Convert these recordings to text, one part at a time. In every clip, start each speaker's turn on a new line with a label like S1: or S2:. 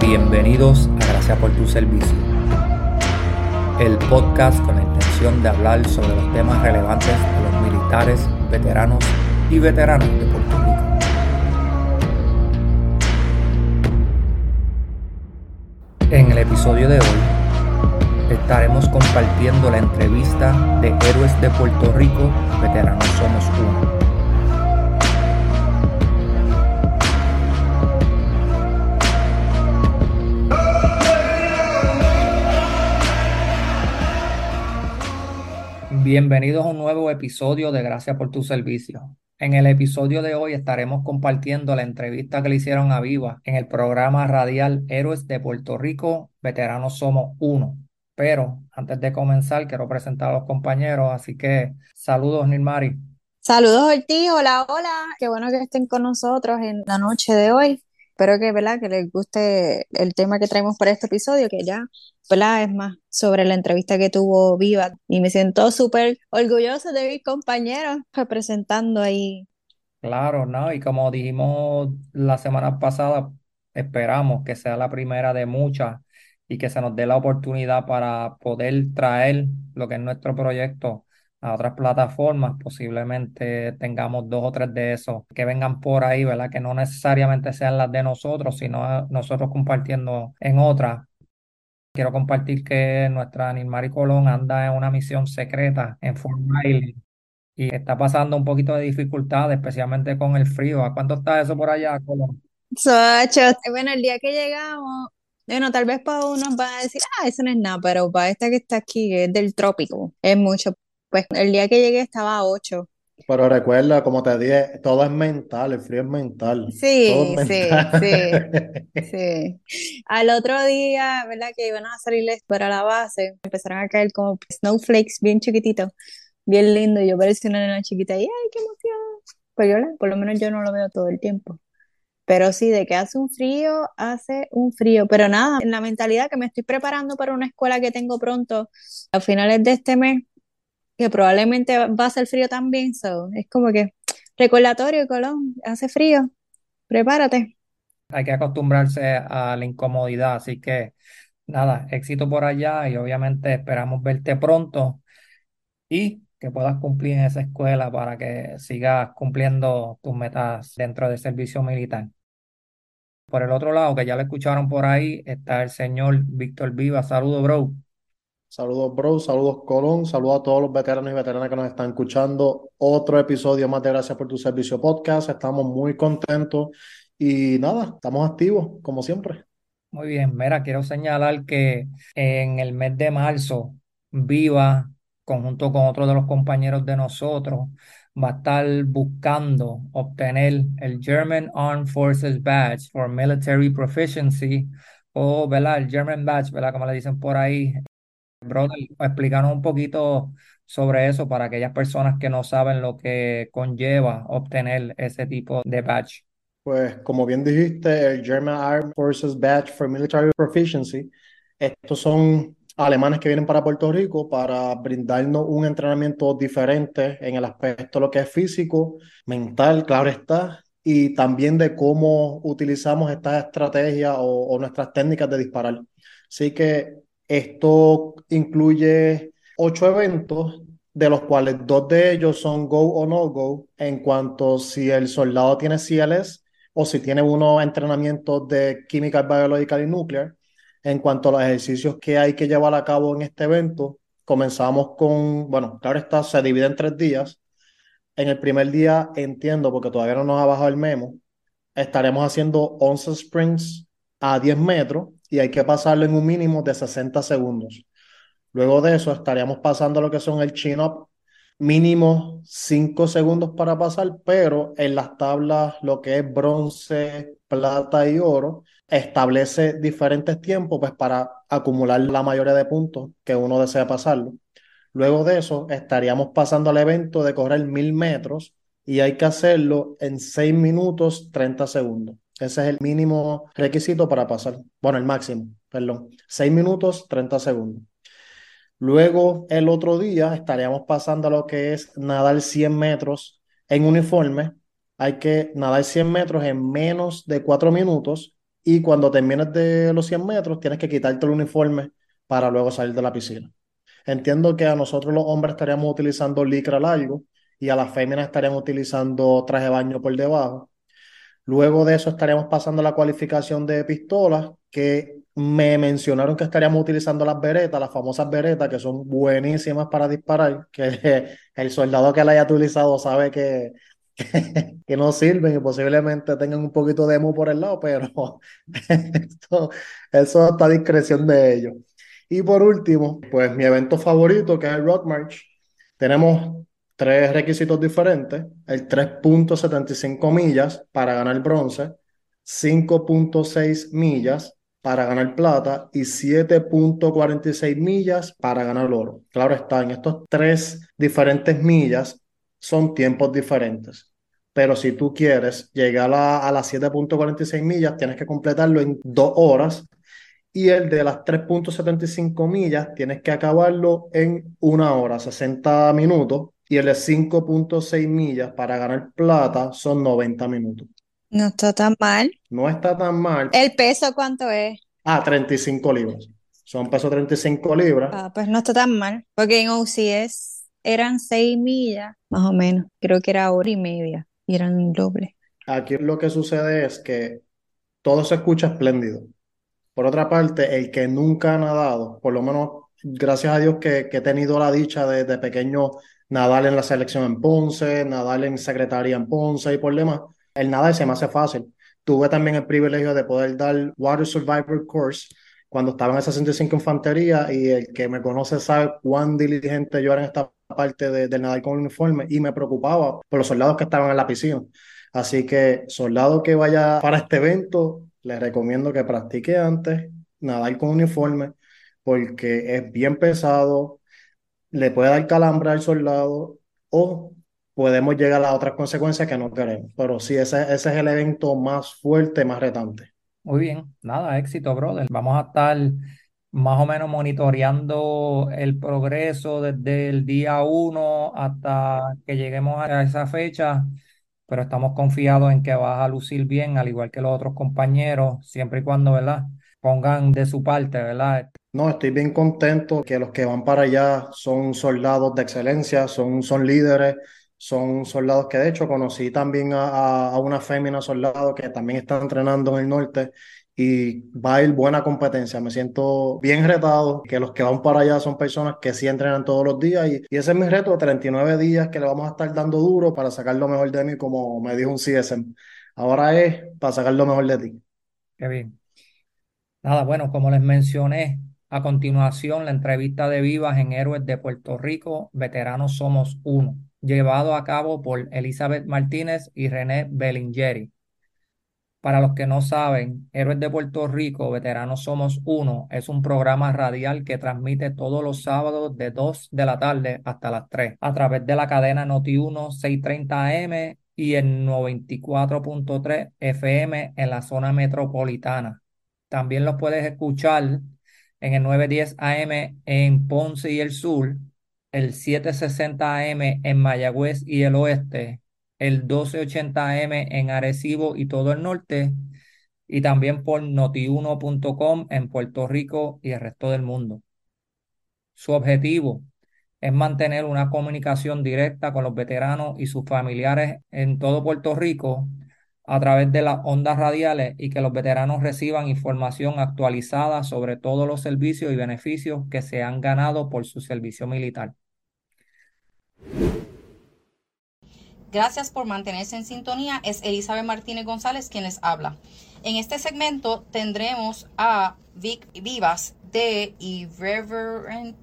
S1: Bienvenidos a Gracias por tu servicio, el podcast con la intención de hablar sobre los temas relevantes de los militares, veteranos y veteranos de episodio de hoy estaremos compartiendo la entrevista de Héroes de Puerto Rico, Veteranos Somos Uno. Bienvenidos a un nuevo episodio de Gracias por tu servicio. En el episodio de hoy estaremos compartiendo la entrevista que le hicieron a Viva en el programa radial Héroes de Puerto Rico, Veteranos Somos Uno. Pero antes de comenzar, quiero presentar a los compañeros, así que saludos, Nilmari.
S2: Saludos, Ortiz. Hola, hola. Qué bueno que estén con nosotros en la noche de hoy. Espero que, ¿verdad? que les guste el tema que traemos para este episodio, que ya ¿verdad? es más sobre la entrevista que tuvo Viva. Y me siento súper orgulloso de mis compañeros representando ahí.
S1: Claro, ¿no? Y como dijimos la semana pasada, esperamos que sea la primera de muchas y que se nos dé la oportunidad para poder traer lo que es nuestro proyecto a otras plataformas, posiblemente tengamos dos o tres de esos que vengan por ahí, ¿verdad? Que no necesariamente sean las de nosotros, sino nosotros compartiendo en otras. Quiero compartir que nuestra Nilmari Colón anda en una misión secreta en Fort Riley y está pasando un poquito de dificultad, especialmente con el frío. ¿A cuánto está eso por allá, Colón?
S2: bueno, el día que llegamos, bueno, tal vez para unos van a decir, ah, eso no es nada, pero para esta que está aquí, que es del trópico, es mucho. Pues el día que llegué estaba a 8.
S3: Pero recuerda, como te dije, todo es mental, el frío es mental.
S2: Sí, sí, sí, sí. Al otro día, ¿verdad? Que iban a salirles para la base, empezaron a caer como snowflakes bien chiquititos, bien lindo. Yo parecía una nena chiquita y ¡ay, qué emoción! Pues yo, por lo menos yo no lo veo todo el tiempo. Pero sí, de que hace un frío, hace un frío. Pero nada, en la mentalidad que me estoy preparando para una escuela que tengo pronto, a finales de este mes, que probablemente va a ser frío también, so, es como que recordatorio, Colón, hace frío, prepárate.
S1: Hay que acostumbrarse a la incomodidad, así que nada, éxito por allá y obviamente esperamos verte pronto y que puedas cumplir en esa escuela para que sigas cumpliendo tus metas dentro del servicio militar. Por el otro lado, que ya lo escucharon por ahí, está el señor Víctor Viva. Saludos, bro.
S3: Saludos, bro. Saludos, Colón. Saludos a todos los veteranos y veteranas que nos están escuchando. Otro episodio más de Gracias por tu Servicio Podcast. Estamos muy contentos y nada, estamos activos, como siempre.
S1: Muy bien, mira, quiero señalar que en el mes de marzo, Viva, conjunto con otros de los compañeros de nosotros, va a estar buscando obtener el German Armed Forces Badge for Military Proficiency o, ¿verdad? El German Badge, ¿verdad? Como le dicen por ahí, Brother, explícanos un poquito sobre eso para aquellas personas que no saben lo que conlleva obtener ese tipo de badge.
S3: Pues como bien dijiste, el German Armed Forces Badge for Military Proficiency, estos son alemanes que vienen para Puerto Rico para brindarnos un entrenamiento diferente en el aspecto de lo que es físico, mental, claro está, y también de cómo utilizamos estas estrategias o, o nuestras técnicas de disparar. Así que esto incluye ocho eventos, de los cuales dos de ellos son go o no go, en cuanto si el soldado tiene CLS o si tiene unos entrenamientos de química biológica y nuclear. En cuanto a los ejercicios que hay que llevar a cabo en este evento, comenzamos con, bueno, claro está, se divide en tres días. En el primer día, entiendo, porque todavía no nos ha bajado el memo, estaremos haciendo 11 sprints a 10 metros y hay que pasarlo en un mínimo de 60 segundos. Luego de eso estaríamos pasando lo que son el chin-up, mínimo 5 segundos para pasar, pero en las tablas, lo que es bronce, plata y oro, establece diferentes tiempos pues, para acumular la mayoría de puntos que uno desea pasarlo. Luego de eso, estaríamos pasando al evento de correr mil metros y hay que hacerlo en 6 minutos 30 segundos. Ese es el mínimo requisito para pasar. Bueno, el máximo, perdón. 6 minutos, 30 segundos. Luego, el otro día estaríamos pasando a lo que es nadar 100 metros en uniforme. Hay que nadar 100 metros en menos de 4 minutos y cuando termines de los 100 metros tienes que quitarte el uniforme para luego salir de la piscina. Entiendo que a nosotros los hombres estaríamos utilizando licra largo y a las féminas estarían utilizando traje de baño por debajo. Luego de eso estaríamos pasando la cualificación de pistolas, que me mencionaron que estaríamos utilizando las beretas, las famosas beretas, que son buenísimas para disparar, que el soldado que la haya utilizado sabe que, que, no sirven y posiblemente tengan un poquito de emo por el lado, pero eso está a discreción de ellos. Y por último, pues mi evento favorito, que es el Rock March, tenemos tres requisitos diferentes, el 3.75 millas para ganar bronce, 5.6 millas para ganar plata y 7.46 millas para ganar oro. Claro está, en estos tres diferentes millas son tiempos diferentes. Pero si tú quieres llegar a, a las 7.46 millas, tienes que completarlo en dos horas. Y el de las 3.75 millas, tienes que acabarlo en una hora, 60 minutos y el de 5.6 millas para ganar plata son 90 minutos.
S2: No está tan mal.
S3: No está tan mal.
S2: ¿El peso cuánto es?
S3: Ah, 35 libras. Son peso 35 libras.
S2: Ah, pues no está tan mal. Porque en OCS eran 6 millas, más o menos. Creo que era hora y media. Y eran doble.
S3: Aquí lo que sucede es que todo se escucha espléndido. Por otra parte, el que nunca ha nadado, por lo menos gracias a Dios que, he tenido la dicha de, de pequeño nadar en la selección en Ponce, nadar en secretaría en Ponce y por demás, el nadar se me hace fácil. Tuve también el privilegio de poder dar Water Survivor Course cuando estaba en esa 65 Infantería y el que me conoce sabe cuán diligente yo era en esta parte de, del nadar con uniforme y me preocupaba por los soldados que estaban en la piscina. Así que, soldado que vaya para este evento, les recomiendo que practique antes nadar con uniforme porque es bien pesado, le puede dar calambre al soldado o podemos llegar a otras consecuencias que no queremos. Pero sí, ese, ese es el evento más fuerte, más retante.
S1: Muy bien, nada, éxito, brother. Vamos a estar más o menos monitoreando el progreso desde el día uno hasta que lleguemos a esa fecha, pero estamos confiados en que vas a lucir bien, al igual que los otros compañeros, siempre y cuando, ¿verdad? Pongan de su parte, ¿verdad?
S3: No, estoy bien contento que los que van para allá son soldados de excelencia, son, son líderes, son soldados que de hecho conocí también a, a una fémina soldado que también está entrenando en el norte y va a ir buena competencia. Me siento bien retado, que los que van para allá son personas que sí entrenan todos los días y, y ese es mi reto, 39 días que le vamos a estar dando duro para sacar lo mejor de mí, como me dijo un CSM. Ahora es para sacar lo mejor de ti.
S1: Qué bien. Nada, bueno, como les mencioné, a continuación, la entrevista de Vivas en Héroes de Puerto Rico, Veteranos Somos Uno, llevado a cabo por Elizabeth Martínez y René Bellingeri. Para los que no saben, Héroes de Puerto Rico, Veteranos Somos Uno, es un programa radial que transmite todos los sábados de 2 de la tarde hasta las 3 a través de la cadena Noti1 630 AM y el 94.3 FM en la zona metropolitana. También los puedes escuchar en el 910 AM en Ponce y el Sur, el 760 AM en Mayagüez y el Oeste, el 1280 AM en Arecibo y todo el norte, y también por notiuno.com en Puerto Rico y el resto del mundo. Su objetivo es mantener una comunicación directa con los veteranos y sus familiares en todo Puerto Rico a través de las ondas radiales y que los veteranos reciban información actualizada sobre todos los servicios y beneficios que se han ganado por su servicio militar.
S4: Gracias por mantenerse en sintonía. Es Elizabeth Martínez González quien les habla. En este segmento tendremos a Vic Vivas de Irreverent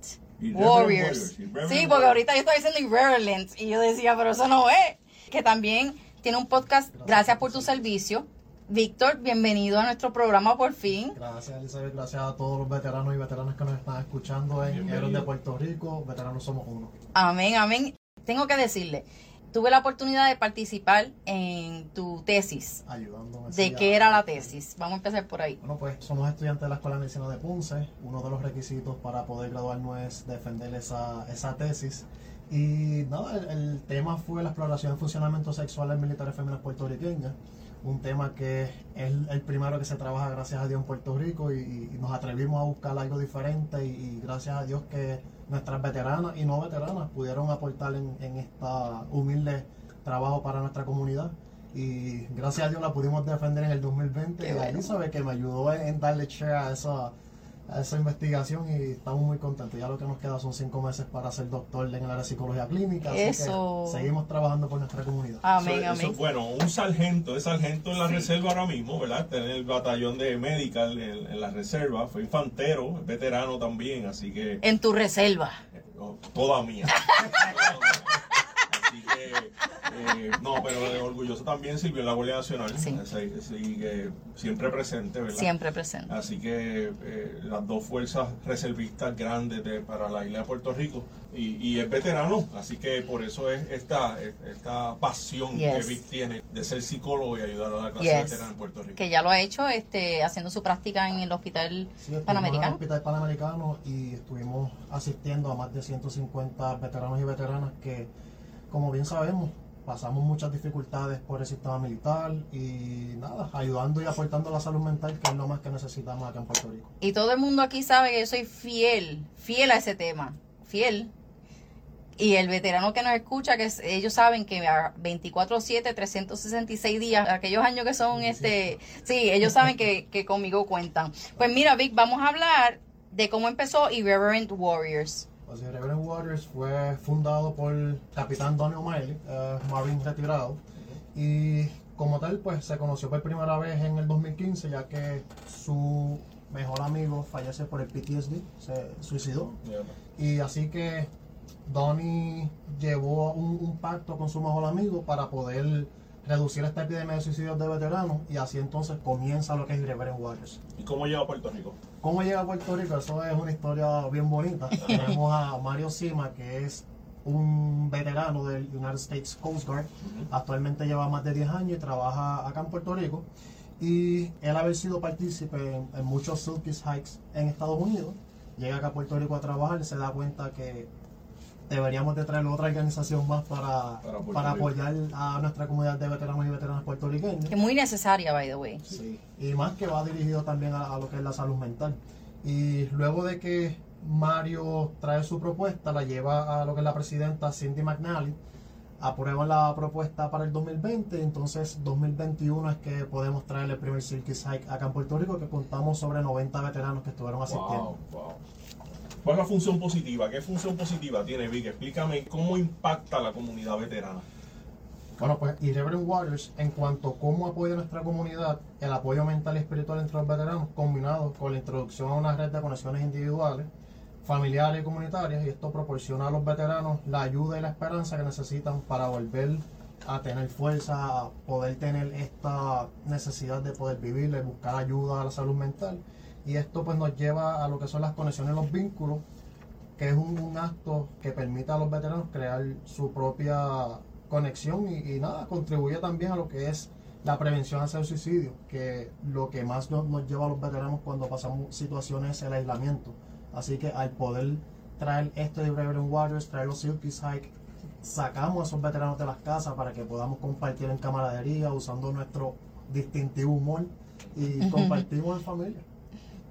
S4: Warriors. sí, porque ahorita yo estoy diciendo Irreverent y yo decía, pero eso no es. Que también tiene un podcast. Gracias por tu servicio. Víctor, bienvenido a nuestro programa por fin.
S3: Gracias, Elizabeth. Gracias a todos los veteranos y veteranas que nos están escuchando en Héroes de Puerto Rico. Veteranos somos uno.
S4: Amén, amén. Tengo que decirle, tuve la oportunidad de participar en tu tesis.
S3: Ayudándome.
S4: ¿De
S3: sí,
S4: qué
S3: a-
S4: era la tesis? Vamos a empezar por ahí.
S3: Bueno, pues somos estudiantes de la Escuela de Medicina de Ponce. Uno de los requisitos para poder graduarnos es defender esa, esa tesis. Y nada, el, el tema fue la exploración y funcionamiento sexual en militares femeninas puertorriqueñas. Un tema que es el, primero que se trabaja, gracias a Dios, en Puerto Rico. Y, y nos atrevimos a buscar algo diferente. Y, y gracias a Dios que nuestras veteranas y no veteranas pudieron aportar en, en esta humilde trabajo para nuestra comunidad. Y gracias a Dios la pudimos defender en el 2020.
S4: Qué
S3: y a. Elizabeth que me ayudó en, en darle share a esa, a esa investigación y estamos muy contentos. Ya lo que nos queda son cinco meses para ser doctor en el área de psicología clínica. así que
S4: Eso.
S3: seguimos trabajando por nuestra comunidad.
S4: Amén,
S5: Eso- eso,
S4: amén.
S5: bueno, un sargento, es sargento en la reserva ahora mismo, ¿verdad? Tener el batallón de medical en, en la reserva, fue infantero, veterano también, así que
S4: En tu reserva.
S5: eh, no, toda mía. eh, no, pero orgulloso también sirvió en la Guardia Nacional,
S4: Sí.
S5: así, así que siempre presente, ¿verdad?
S4: Siempre presente.
S5: Así que eh, las dos fuerzas reservistas grandes de- para la isla de Puerto Rico y, y es veterano, así que por eso es esta, esta pasión que. Vic tiene de ser psicólogo y ayudar a la clase
S4: Yes.
S5: veterana en Puerto Rico.
S4: Que ya lo ha hecho este, haciendo su práctica en el hospital
S3: Sí, estuvimos en el
S4: panamericano.
S3: Hospital Panamericano y estuvimos asistiendo a más de 150 veteranos y veteranas que, como bien sabemos, pasamos muchas dificultades por el sistema militar y nada, ayudando y aportando la salud mental, que es lo más que necesitamos acá en Puerto Rico.
S4: Y todo el mundo aquí sabe que yo soy fiel, fiel a ese tema, fiel. Y el veterano que nos escucha, que ellos saben que a 24/7, 366 días, aquellos años que son, este, sí, ellos saben que, que conmigo cuentan. Pues mira, Vic, vamos a hablar de cómo empezó Irreverent Warriors.
S3: Pues el Reverend Waters fue fundado por Capitán Donny O'Malley, eh, Marine retirado, y como tal, pues se conoció por primera vez en el 2015, ya que su mejor amigo fallece por el PTSD, se suicidó, y así que Donnie llevó un, un pacto con su mejor amigo para poder reducir esta epidemia de suicidios de veteranos, y así entonces comienza lo que es Reverend Waters.
S5: ¿Y cómo llega a Puerto Rico?
S3: ¿Cómo llega a Puerto Rico? Eso es una historia bien bonita. Tenemos a Mario Sima, que es un veterano del United States Coast Guard. Actualmente lleva más de 10 años y trabaja acá en Puerto Rico. Y él haber sido partícipe en, en muchos Silkies Hikes en Estados Unidos, llega acá a Puerto Rico a trabajar y se da cuenta que deberíamos de traer otra organización más para,
S5: Para
S3: apoyar a nuestra comunidad de veteranos y veteranas puertorriqueños.
S4: Que es muy necesaria, by the way.
S3: Sí, y más que va dirigido también a, a lo que es la salud mental. Y luego de que Mario trae su propuesta, la lleva a lo que es la presidenta Cindy McNally, aprueban la propuesta para el 2020, entonces 2021 es que podemos traer el primer Circus Hike acá en Puerto Rico, que contamos sobre 90 veteranos que estuvieron asistiendo.
S5: Wow, wow. ¿Cuál es la función positiva? ¿Qué función positiva tiene Vic? Explícame cómo impacta a la comunidad veterana.
S3: Bueno, pues Irreverent Waters, en cuanto a cómo apoya nuestra comunidad, el apoyo mental y espiritual entre los veteranos, combinado con la introducción a una red de conexiones individuales, familiares y comunitarias, y esto proporciona a los veteranos la ayuda y la esperanza que necesitan para volver a tener fuerza, a poder tener esta necesidad de poder vivir, de buscar ayuda a la salud mental. Y esto pues nos lleva a lo que son las conexiones los vínculos, que es un, un acto que permite a los veteranos crear su propia conexión y, y nada, contribuye también a lo que es la prevención hacia el suicidio, que lo que más nos, nos lleva a los veteranos cuando pasamos situaciones es el aislamiento. Así que al poder traer esto de Reverend Waters, traer los Silkies Hike, sacamos a esos veteranos de las casas para que podamos compartir en camaradería usando nuestro distintivo humor y compartimos en familia.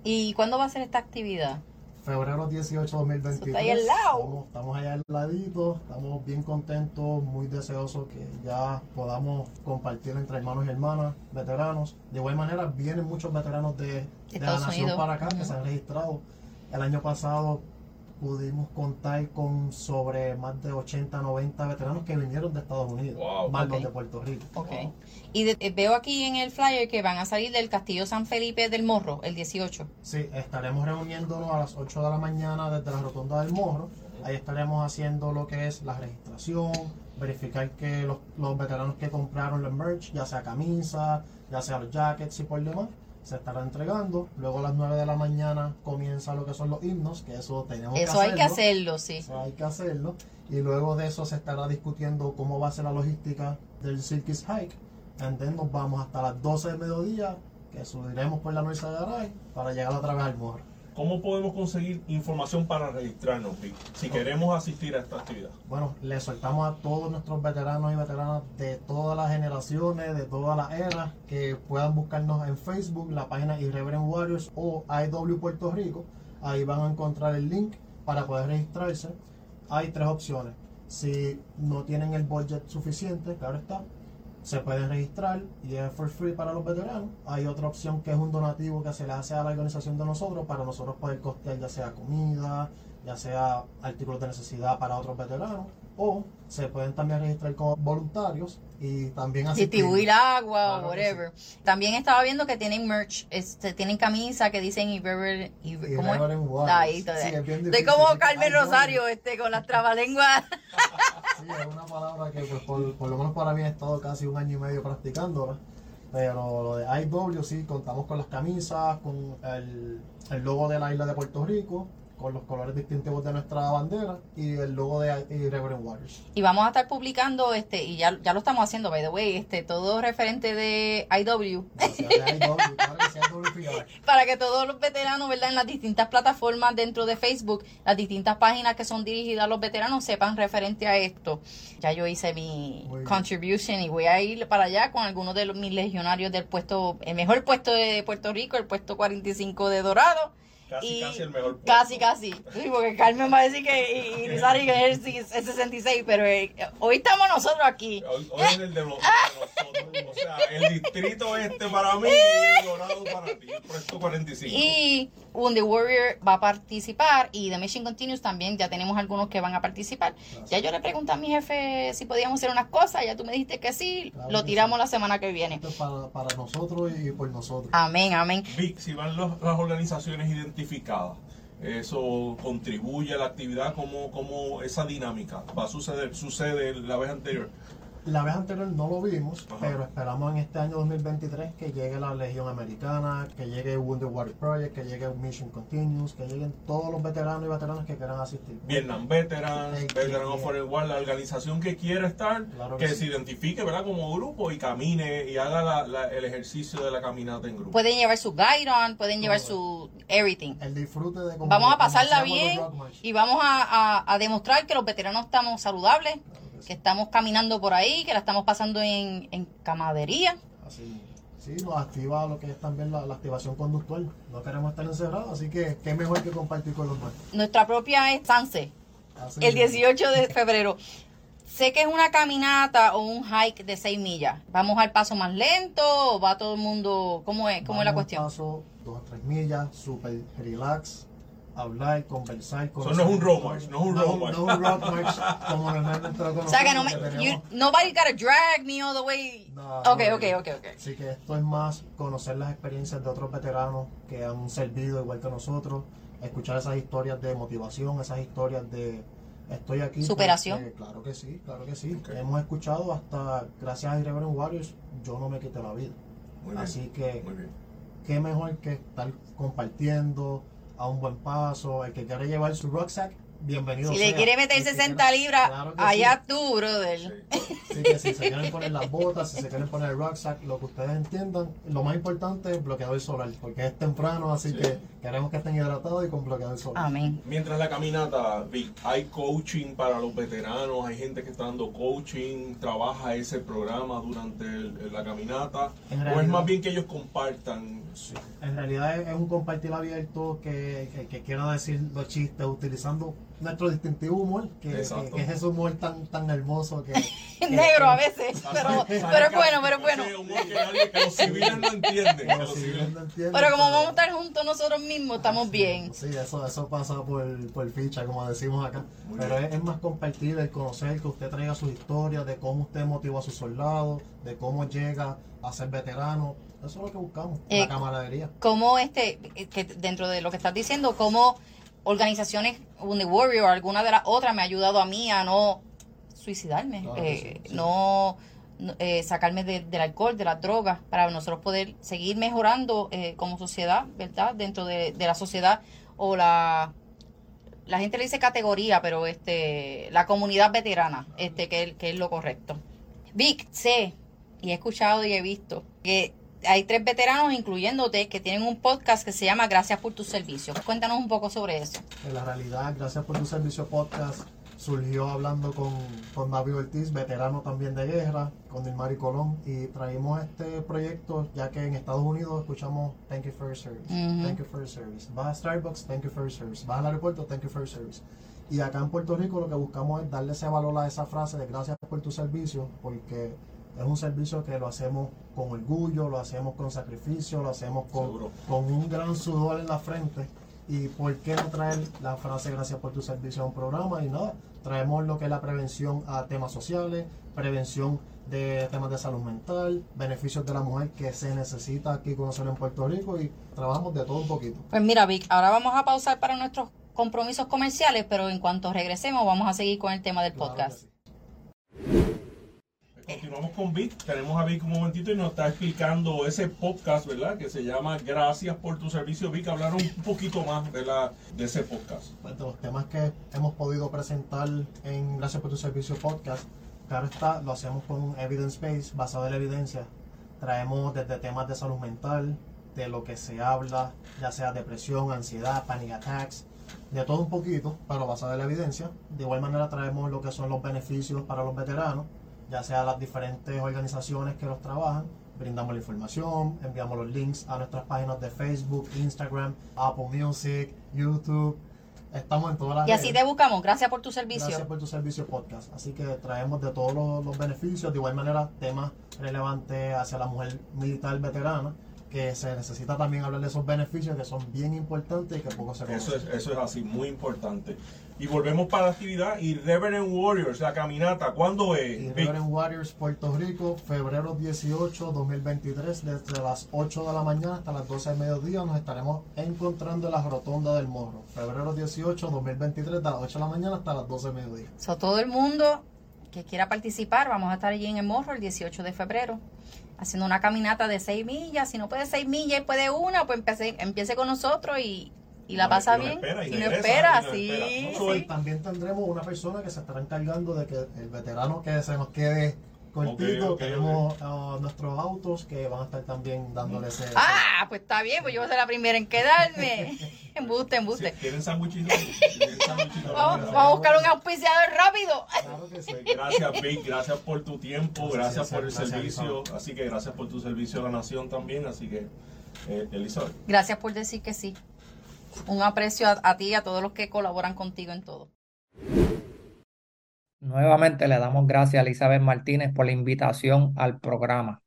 S4: ¿Y cuándo va a ser esta actividad?
S3: Febrero 18 2023.
S4: Eso está ahí al lado.
S3: Estamos, estamos allá al ladito, estamos bien contentos, muy deseosos que ya podamos compartir entre hermanos y hermanas, veteranos. De igual manera, vienen muchos veteranos de, de la nación
S4: Unidos.
S3: para acá que se han registrado. El año pasado pudimos contar con sobre más de 80, 90 veteranos que vinieron de Estados Unidos,
S5: Wow.
S3: más los de Puerto Rico.
S4: Ok.
S5: Wow.
S4: Y de- eh, veo aquí en el flyer que van a salir del Castillo San Felipe del Morro, el 18.
S3: Sí, estaremos reuniéndonos a las 8 de la mañana desde la rotonda del Morro. Ahí estaremos haciendo lo que es la registración, verificar que los, los veteranos que compraron los merch, ya sea camisa, ya sea los jackets y por demás, se estará entregando. Luego a las 9 de la mañana comienza lo que son los himnos, que eso tenemos
S4: Eso
S3: que
S4: hay
S3: hacerlo.
S4: que hacerlo, sí.
S3: Eso hay que hacerlo. Y luego de eso se estará discutiendo cómo va a ser la logística del Circus Hike. Then nos vamos hasta las 12 del mediodía, que subiremos por la North Garay para llegar otra vez al morro.
S5: ¿Cómo podemos conseguir información para registrarnos, Vic, si queremos asistir a esta actividad?
S3: Bueno, le soltamos a todos nuestros veteranos y veteranas de todas las generaciones, de todas las eras, que puedan buscarnos en Facebook, la página Irreverent Warriors o IW Puerto Rico. Ahí van a encontrar el link para poder registrarse. Hay tres opciones. Si no tienen el budget suficiente, claro está, se pueden registrar y es for free para los veteranos. Hay otra opción que es un donativo que se le hace a la organización de nosotros para nosotros poder costear ya sea comida, ya sea artículos de necesidad para otros veteranos. O se pueden también registrar como voluntarios y también asistir.
S4: Distribuir agua o whatever. También estaba viendo que tienen merch, este, tienen camisa que dicen Irreverent, Irre- ¿cómo es? Ahí, está.
S3: Sí, es bien
S4: Estoy como
S3: Ay,
S4: Carmen
S3: no.
S4: Rosario, este, con las trabalenguas.
S3: Sí, es una palabra que pues, por, por lo menos para mí he estado casi un año y medio practicándola. Pero lo de IW sí, contamos con las camisas, con el, el logo de la isla de Puerto Rico, con los colores distintivos de nuestra bandera y el logo de Irreverent Warriors.
S4: Y vamos a estar publicando, este, y ya, ya lo estamos haciendo, by the way, este, todo referente de IW, para que todos los veteranos, ¿verdad? En las distintas plataformas dentro de Facebook, las distintas páginas que son dirigidas a los veteranos sepan referente a esto. Ya yo hice mi contribution y voy a ir para allá con algunos de los, mis legionarios del puesto, el mejor puesto de Puerto Rico, el puesto 45 de Dorado.
S5: Casi,
S4: Y
S5: casi el mejor. puesto.
S4: Casi, casi. Sí, porque Carmen va a decir que y, y Lizari que es el, el 66, pero eh, hoy estamos nosotros aquí.
S5: Hoy, hoy es el de, los, de nosotros. O sea, el distrito este para mí y Dorado para ti. El puesto 45.
S4: Y Wounded Warrior va a participar y The Mission Continues también. Ya tenemos algunos que van a participar. Ya yo le pregunté a mi jefe si podíamos hacer unas cosas. Ya tú me dijiste que sí.
S3: Claro
S4: Lo
S3: que
S4: tiramos
S3: sí.
S4: la semana que viene.
S3: Esto es para, para nosotros y por nosotros.
S4: Amén, amén.
S5: Vic, si van los- las organizaciones identificadas, eso contribuye a la actividad como, como esa dinámica va a suceder, sucede la vez anterior.
S3: La vez anterior no lo vimos,
S5: Ajá.
S3: pero esperamos en este año 2023 que llegue la Legión Americana, que llegue Wounded Warrior Project, que llegue Mission Continuous, que lleguen todos los veteranos y veteranas que quieran asistir.
S5: Vietnam Veterans,
S3: Ey,
S5: Veteran
S3: ey,
S5: of Foreign War, la organización que quiera estar,
S3: Claro
S5: que
S3: que
S5: se
S3: sí.
S5: identifique ¿verdad? como grupo y camine y haga la- la- el ejercicio de la caminata en grupo.
S4: Pueden llevar su guide-on, pueden llevar su everything.
S3: El disfrute de como-
S4: Vamos a pasarla bien y vamos a, a- a demostrar que los veteranos estamos saludables,
S3: Claro que
S4: estamos caminando por ahí, que la estamos pasando en, en camadería.
S3: Así, sí, nos activa lo que es también la, la activación conductual. No queremos estar encerrados, así que qué mejor que compartir con los demás.
S4: Nuestra propia es Sanse,
S3: Así
S4: el
S3: mismo.
S4: 18 de febrero. Sé que es una caminata o un hike de 6 millas. ¿Vamos al paso más lento o va todo el mundo? ¿Cómo es, cómo es la cuestión?
S3: Paso, dos a tres millas, super relax, hablar, conversar.
S5: Eso no es un road march, no es un road
S3: no,
S5: march.
S3: No es un road march como normalmente lo
S4: O sea que no me,
S3: que
S4: you, nobody gotta drag me all the way.
S3: No,
S4: ok,
S3: no,
S4: ok,
S3: no.
S4: ok, ok.
S3: Así que esto es más conocer las experiencias de otros veteranos que han servido igual que nosotros, escuchar esas historias de motivación, esas historias de estoy aquí.
S4: Superación.
S3: porque- claro que sí, claro que sí.
S5: Ok.
S3: Hemos escuchado hasta, gracias a Irreverent Warriors, yo no me quité la vida.
S5: Muy bien,
S3: Así que
S5: muy bien.
S3: qué mejor que estar compartiendo a un buen paso. El que quiere llevar su rucksack, bienvenido.
S4: Si
S3: sea.
S4: le quiere meter
S3: que
S4: 60
S3: quiera-
S4: libras,
S3: claro
S4: allá
S3: sí.
S4: tú, brother.
S5: Sí.
S3: Así que si se quieren poner las botas, si se quieren poner el rucksack, lo que ustedes entiendan, lo más importante es bloqueador solar, porque es temprano, así
S5: Sí.
S3: que queremos que estén hidratados y con bloqueador solar.
S4: Amén.
S5: Mientras la caminata, Vic, hay coaching para los veteranos, hay gente que está dando coaching, trabaja ese programa durante el- la caminata,
S3: En
S5: o es
S3: realidad-
S5: más bien que ellos compartan.
S3: Sí. En realidad es, es un compartir abierto que, que, que quiera decir los chistes utilizando nuestro distintivo humor, que, que-
S5: Exacto.
S3: que es ese humor tan, tan hermoso que... que-
S4: Negro a veces, pero, pero es bueno, pero es bueno.
S5: Ese humor que, nadie- que los civiles no entienden. que
S3: que
S5: los
S3: los
S5: civiles-
S3: civiles no entienden,
S4: Pero como vamos a estar juntos nosotros mismos, estamos bien.
S3: Sí, eso, eso pasa por, por ficha, como decimos acá.
S5: Muy
S3: Pero es, es más compartir, el conocer, que usted traiga sus historias, de cómo usted motivó a sus soldados, de cómo llega a ser veterano. Eso es lo que buscamos,
S4: Eh,
S3: la camaradería.
S4: Como este, que dentro de lo que estás diciendo, como organizaciones, Wounded Warrior o alguna de las otras me ha ayudado a mí a no suicidarme,
S3: Claro que
S4: eh,
S3: sí, sí.
S4: no eh, sacarme de- del alcohol, de las drogas, para nosotros poder seguir mejorando eh, como sociedad, ¿verdad? Dentro de, de la sociedad o la la gente le dice categoría, pero este la comunidad veterana, este que, es- que es lo correcto. Vic, sé y he escuchado y he visto que hay tres veteranos, incluyéndote, que tienen un podcast que se llama Gracias por tus servicios. Cuéntanos un poco sobre eso.
S3: En la realidad, gracias por tu servicio podcast, surgió hablando con, con David Ortiz, veterano también de guerra, con Dilmari Colón, y traímos este proyecto ya que en Estados Unidos escuchamos Thank you for your service, thank you for your service. Vas a Starbucks, thank you for your service. Vas al aeropuerto, thank you for your service. Y acá en Puerto Rico lo que buscamos es darle ese valor a esa frase de gracias por tu servicio, porque es un servicio que lo hacemos con orgullo, lo hacemos con sacrificio, lo hacemos con, con un gran sudor en la frente. ¿Y por qué no traer la frase gracias por tu servicio a un programa? Y nada, traemos lo que es la prevención a temas sociales, prevención de temas de salud mental, beneficios de la mujer que se necesita aquí conocer en Puerto Rico y trabajamos de todo un poquito.
S4: Pues mira, Vic, ahora vamos a pausar para nuestros compromisos comerciales, pero en cuanto regresemos vamos a seguir con el tema del
S3: Claro
S4: podcast.
S5: Continuamos con Vic. Tenemos a Vic un momentito y nos está explicando ese podcast, ¿verdad? Que se llama Gracias por tu servicio, Vic. Hablaron un poquito más de, de ese podcast.
S3: Pues, de los temas que hemos podido presentar en Gracias por tu servicio podcast, claro está, lo hacemos con un evidence base, basado en la evidencia. Traemos desde temas de salud mental, de lo que se habla, ya sea depresión, ansiedad, panic attacks, de todo un poquito, pero basado en la evidencia. De igual manera traemos lo que son los beneficios para los veteranos, ya sea las diferentes organizaciones que los trabajan. Brindamos la información, enviamos los links a nuestras páginas de Facebook, Instagram, Apple Music, YouTube. Estamos en todas las
S4: Y así
S3: redes.
S4: te buscamos. Gracias por tu servicio.
S3: Gracias por tu servicio podcast. Así que traemos de todos los, los beneficios, de igual manera temas relevantes hacia la mujer militar veterana, que se necesita también hablar de esos beneficios que son bien importantes y que poco se
S5: Eso
S3: conocen.
S5: es, eso es así, muy importante. Y volvemos para la actividad. Y Reverend Warriors, la caminata, ¿cuándo es?
S3: Y? Reverend Warriors Puerto Rico, febrero 18, 2023, desde las 8 de la mañana hasta las 12 del mediodía, nos estaremos encontrando en la Rotonda del Morro. Febrero 18, 2023, de las 8 de la mañana hasta las 12 del mediodía.
S4: So, todo el mundo que quiera participar, vamos a estar allí en el Morro el 18 de febrero, haciendo una caminata de 6 millas. Si no puede 6 millas y puede una, pues empiece, empiece con nosotros y, y la pasa bien.
S5: espera, y
S4: espera,
S5: espera.
S3: No, y
S4: sí.
S3: también tendremos una persona que se estará encargando de que el veterano que se nos quede cortito,
S5: Ok, ok,
S3: tenemos ah, nuestros autos que van a estar también dándole ese...
S4: Ah, pues está bien, pues yo voy a ser la primera en quedarme. embuste, embuste.
S5: ¿Quieren sándwichitos? ¿Quieren sándwichitos?
S4: Vamos, vamos a buscar un auspiciador rápido.
S3: Claro que sí.
S5: Gracias, Vic. Gracias por tu tiempo. Gracias,
S3: Gracias,
S5: por el
S3: gracias,
S5: servicio.
S3: Elizabeth.
S5: Así que gracias por tu servicio a la nación también. Así que, eh, Elizabeth.
S4: Gracias por decir que sí. Un aprecio a, a ti y a todos los que colaboran contigo en todo.
S1: Nuevamente le damos gracias a Elizabeth Martínez por la invitación al programa.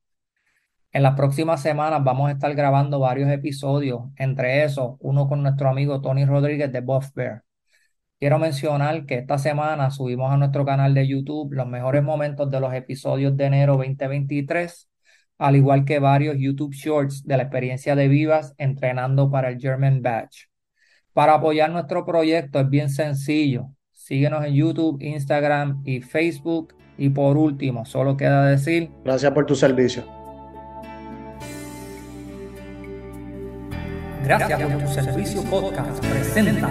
S1: En las próximas semanas vamos a estar grabando varios episodios, entre esos uno con nuestro amigo Tony Rodríguez de Buff Bear. Quiero mencionar que esta semana subimos a nuestro canal de YouTube los mejores momentos de los episodios de enero 2023, al igual que varios YouTube Shorts de la experiencia de Vivas entrenando para el German Batch. Para apoyar nuestro proyecto es bien sencillo. Síguenos en YouTube, Instagram y Facebook. Y por último, solo queda decir
S3: Gracias por tu servicio.
S1: Gracias por tu servicio podcast. Presenta